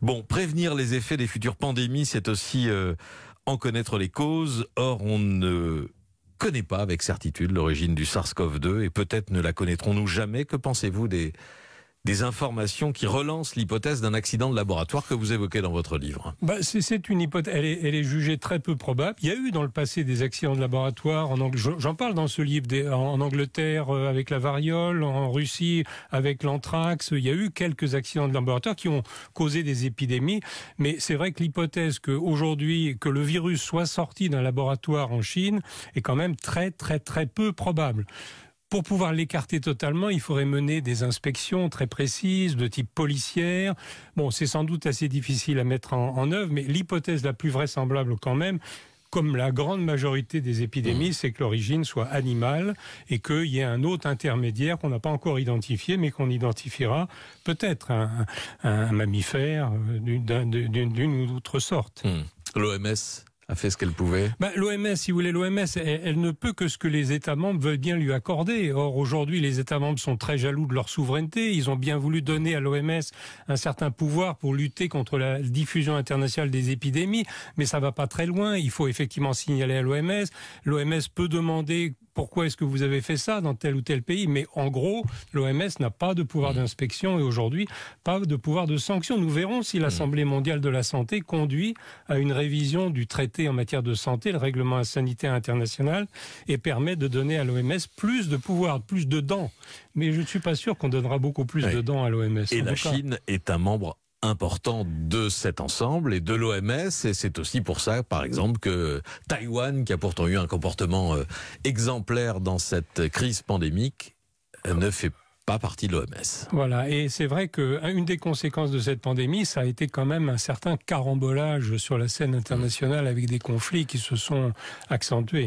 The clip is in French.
Bon, prévenir les effets des futures pandémies, c'est aussi euh, en connaître les causes. Or, on ne connaît pas avec certitude l'origine du SARS-CoV-2 et peut-être ne la connaîtrons-nous jamais. Que pensez-vous des, des informations qui relancent l'hypothèse d'un accident de laboratoire que vous évoquez dans votre livre bah, C'est une hypothèse, elle est, elle est, jugée très peu probable. Il y a eu dans le passé des accidents de laboratoire, j'en parle dans ce livre, en Angleterre euh, avec la variole, en Russie avec l'anthrax, il y a eu quelques accidents de laboratoire qui ont causé des épidémies, mais c'est vrai que l'hypothèse qu'aujourd'hui, que le virus soit sorti d'un laboratoire en Chine est quand même très très très peu probable. Pour pouvoir l'écarter totalement, il faudrait mener des inspections très précises de type policière. Bon, c'est sans doute assez difficile à mettre en, œuvre, mais l'hypothèse la plus vraisemblable quand même, comme la grande majorité des épidémies, c'est que l'origine soit animale et qu'il y ait un autre intermédiaire qu'on n'a pas encore identifié, mais qu'on identifiera peut-être un, mammifère euh, d'une ou d'autre sorte. Mmh. L'OMS a fait ce qu'elle pouvait bah, L'OMS, si vous voulez, l'OMS, elle, ne peut que ce que les États membres veulent bien lui accorder. Or, aujourd'hui, les États membres sont très jaloux de leur souveraineté. Ils ont bien voulu donner à l'OMS un certain pouvoir pour lutter contre la diffusion internationale des épidémies, mais ça va pas très loin. Il faut effectivement signaler à l'OMS. L'OMS peut demander pourquoi est-ce que vous avez fait ça dans tel ou tel pays Mais en gros, l'OMS n'a pas de pouvoir mmh. d'inspection et aujourd'hui pas de pouvoir de sanction. Nous verrons si l'Assemblée mondiale de la santé conduit à une révision du traité en matière de santé, le règlement sanitaire international, et permet de donner à l'OMS plus de pouvoir, plus de dents. Mais je ne suis pas sûr qu'on donnera beaucoup plus de dents à l'OMS. Et la Chine est un membre important de cet ensemble et de l'OMS. Et c'est aussi pour ça, par exemple, que Taïwan, qui a pourtant eu un comportement euh, exemplaire dans cette crise pandémique, euh, ne fait pas partie de l'OMS. Voilà, et c'est vrai qu'une des conséquences de cette pandémie, ça a été quand même un certain carambolage sur la scène internationale avec des conflits qui se sont accentués.